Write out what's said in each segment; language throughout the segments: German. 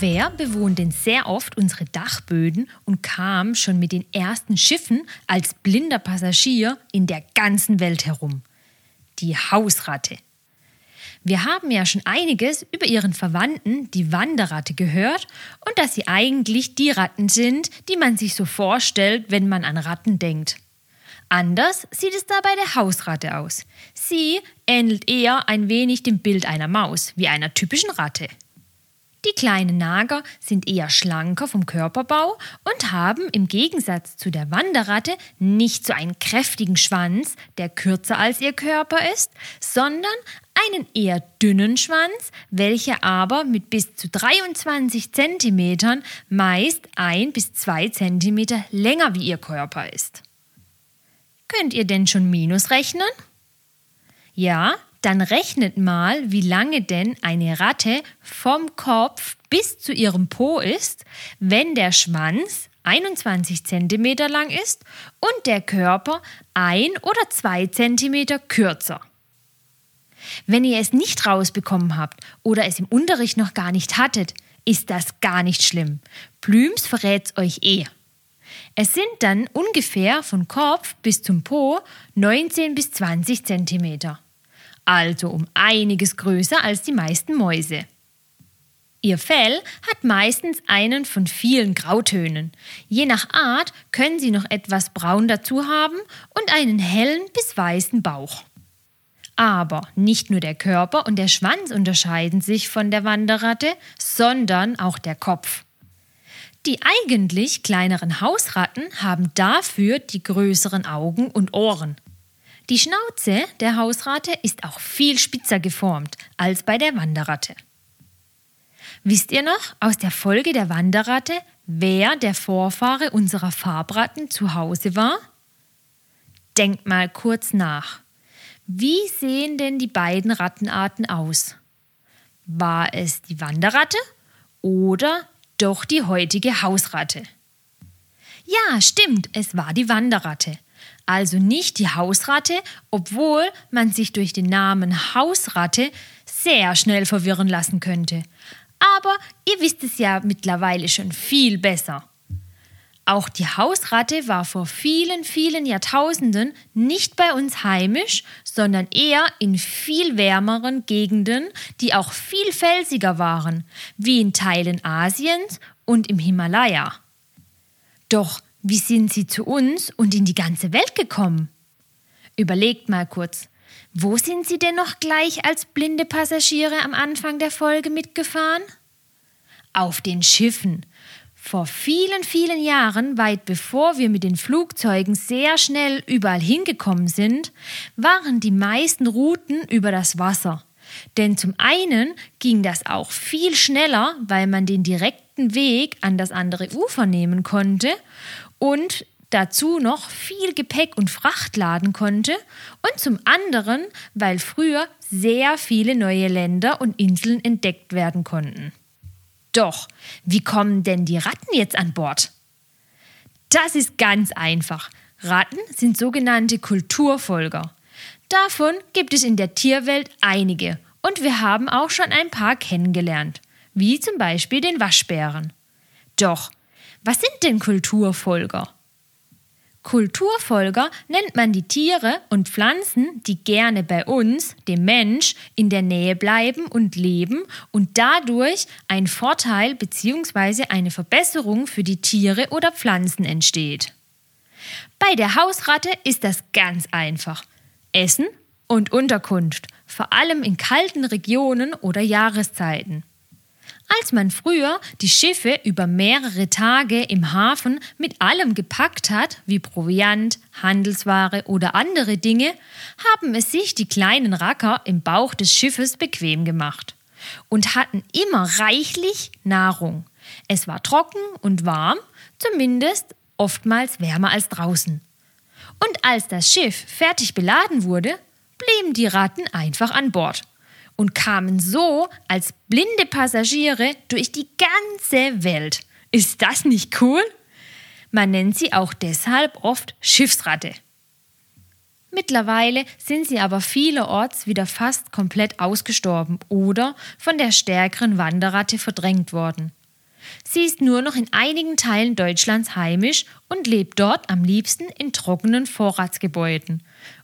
Wer bewohnt denn sehr oft unsere Dachböden und kam schon mit den ersten Schiffen als blinder Passagier in der ganzen Welt herum? Die Hausratte. Wir haben ja schon einiges über ihren Verwandten, die Wanderratte, gehört und dass sie eigentlich die Ratten sind, die man sich so vorstellt, wenn man an Ratten denkt. Anders sieht es da bei der Hausratte aus. Sie ähnelt eher ein wenig dem Bild einer Maus, wie einer typischen Ratte. Die kleinen Nager sind eher schlanker vom Körperbau und haben im Gegensatz zu der Wanderratte nicht so einen kräftigen Schwanz, der kürzer als ihr Körper ist, sondern einen eher dünnen Schwanz, welcher aber mit bis zu 23 cm meist ein bis zwei Zentimeter länger wie ihr Körper ist. Könnt ihr denn schon Minus rechnen? Ja, dann rechnet mal, wie lange denn eine Ratte vom Kopf bis zu ihrem Po ist, wenn der Schwanz 21 cm lang ist und der Körper ein oder zwei Zentimeter kürzer. Wenn ihr es nicht rausbekommen habt oder es im Unterricht noch gar nicht hattet, ist das gar nicht schlimm. Blüms verrät's euch eh. Es sind dann ungefähr von Kopf bis zum Po 19 bis 20 Zentimeter also um einiges größer als die meisten Mäuse. Ihr Fell hat meistens einen von vielen Grautönen. Je nach Art können sie noch etwas braun dazu haben und einen hellen bis weißen Bauch. Aber nicht nur der Körper und der Schwanz unterscheiden sich von der Wanderratte, sondern auch der Kopf. Die eigentlich kleineren Hausratten haben dafür die größeren Augen und Ohren. Die Schnauze der Hausratte ist auch viel spitzer geformt als bei der Wanderratte. Wisst ihr noch aus der Folge der Wanderratte, wer der Vorfahre unserer Farbratten zu Hause war? Denkt mal kurz nach. Wie sehen denn die beiden Rattenarten aus? War es die Wanderratte oder doch die heutige Hausratte? Ja, stimmt, es war die Wanderratte also nicht die Hausratte, obwohl man sich durch den Namen Hausratte sehr schnell verwirren lassen könnte. Aber ihr wisst es ja mittlerweile schon viel besser. Auch die Hausratte war vor vielen, vielen Jahrtausenden nicht bei uns heimisch, sondern eher in viel wärmeren Gegenden, die auch viel felsiger waren, wie in Teilen Asiens und im Himalaya. Doch wie sind sie zu uns und in die ganze Welt gekommen? Überlegt mal kurz, wo sind sie denn noch gleich als blinde Passagiere am Anfang der Folge mitgefahren? Auf den Schiffen. Vor vielen, vielen Jahren, weit bevor wir mit den Flugzeugen sehr schnell überall hingekommen sind, waren die meisten Routen über das Wasser. Denn zum einen ging das auch viel schneller, weil man den direkten Weg an das andere Ufer nehmen konnte und dazu noch viel Gepäck und Fracht laden konnte und zum anderen, weil früher sehr viele neue Länder und Inseln entdeckt werden konnten. Doch, wie kommen denn die Ratten jetzt an Bord? Das ist ganz einfach. Ratten sind sogenannte Kulturfolger. Davon gibt es in der Tierwelt einige und wir haben auch schon ein paar kennengelernt, wie zum Beispiel den Waschbären. Doch, was sind denn Kulturfolger? Kulturfolger nennt man die Tiere und Pflanzen, die gerne bei uns, dem Mensch, in der Nähe bleiben und leben und dadurch ein Vorteil bzw. eine Verbesserung für die Tiere oder Pflanzen entsteht. Bei der Hausratte ist das ganz einfach. Essen und Unterkunft, vor allem in kalten Regionen oder Jahreszeiten. Als man früher die Schiffe über mehrere Tage im Hafen mit allem gepackt hat, wie Proviant, Handelsware oder andere Dinge, haben es sich die kleinen Racker im Bauch des Schiffes bequem gemacht und hatten immer reichlich Nahrung. Es war trocken und warm, zumindest oftmals wärmer als draußen. Und als das Schiff fertig beladen wurde, blieben die Ratten einfach an Bord und kamen so als blinde Passagiere durch die ganze Welt. Ist das nicht cool? Man nennt sie auch deshalb oft Schiffsratte. Mittlerweile sind sie aber vielerorts wieder fast komplett ausgestorben oder von der stärkeren Wanderratte verdrängt worden. Sie ist nur noch in einigen Teilen Deutschlands heimisch und lebt dort am liebsten in trockenen Vorratsgebäuden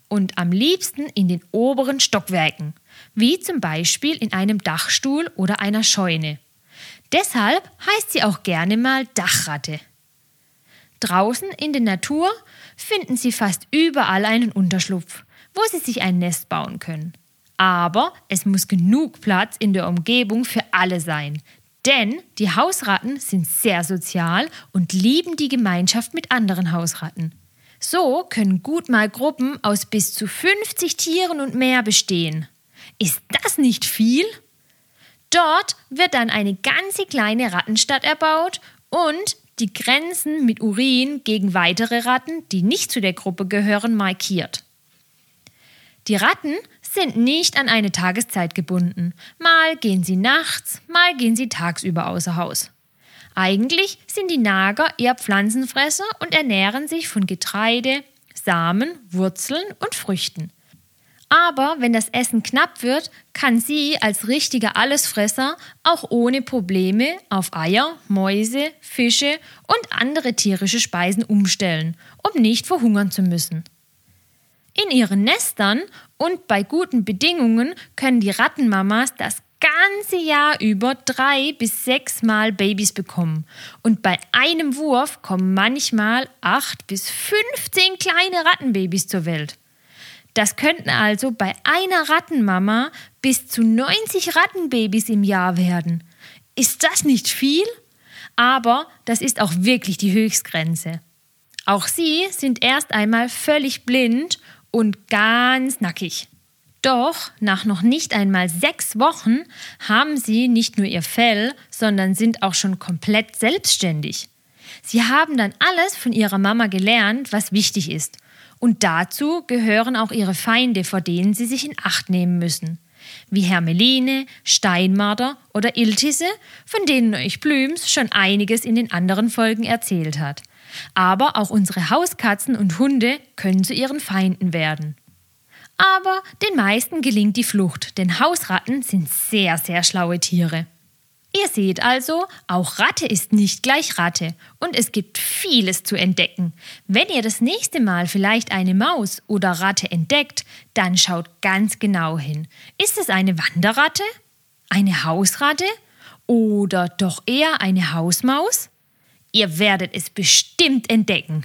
und am liebsten in den oberen Stockwerken, wie zum Beispiel in einem Dachstuhl oder einer Scheune. Deshalb heißt sie auch gerne mal Dachratte. Draußen in der Natur finden sie fast überall einen Unterschlupf, wo sie sich ein Nest bauen können. Aber es muss genug Platz in der Umgebung für alle sein, denn die Hausratten sind sehr sozial und lieben die Gemeinschaft mit anderen Hausratten. So können gut mal Gruppen aus bis zu 50 Tieren und mehr bestehen. Ist das nicht viel? Dort wird dann eine ganze kleine Rattenstadt erbaut und die Grenzen mit Urin gegen weitere Ratten, die nicht zu der Gruppe gehören, markiert. Die Ratten sind nicht an eine Tageszeit gebunden. Mal gehen sie nachts, mal gehen sie tagsüber außer Haus. Eigentlich sind die Nager eher Pflanzenfresser und ernähren sich von Getreide, Samen, Wurzeln und Früchten. Aber wenn das Essen knapp wird, kann sie als richtiger Allesfresser auch ohne Probleme auf Eier, Mäuse, Fische und andere tierische Speisen umstellen, um nicht verhungern zu müssen. In ihren Nestern und bei guten Bedingungen können die Rattenmamas das ganze Jahr über drei bis sechs Mal Babys bekommen. Und bei einem Wurf kommen manchmal acht bis 15 kleine Rattenbabys zur Welt. Das könnten also bei einer Rattenmama bis zu 90 Rattenbabys im Jahr werden. Ist das nicht viel? Aber das ist auch wirklich die Höchstgrenze. Auch sie sind erst einmal völlig blind und ganz nackig. Doch nach noch nicht einmal sechs Wochen haben sie nicht nur ihr Fell, sondern sind auch schon komplett selbstständig. Sie haben dann alles von ihrer Mama gelernt, was wichtig ist und dazu gehören auch ihre Feinde, vor denen sie sich in Acht nehmen müssen. Wie Hermeline, Steinmarder oder Iltisse, von denen euch Blüms schon einiges in den anderen Folgen erzählt hat. Aber auch unsere Hauskatzen und Hunde können zu ihren Feinden werden. Aber den meisten gelingt die Flucht, denn Hausratten sind sehr, sehr schlaue Tiere. Ihr seht also, auch Ratte ist nicht gleich Ratte und es gibt vieles zu entdecken. Wenn ihr das nächste Mal vielleicht eine Maus oder Ratte entdeckt, dann schaut ganz genau hin. Ist es eine Wanderratte? Eine Hausratte? Oder doch eher eine Hausmaus? Ihr werdet es bestimmt entdecken.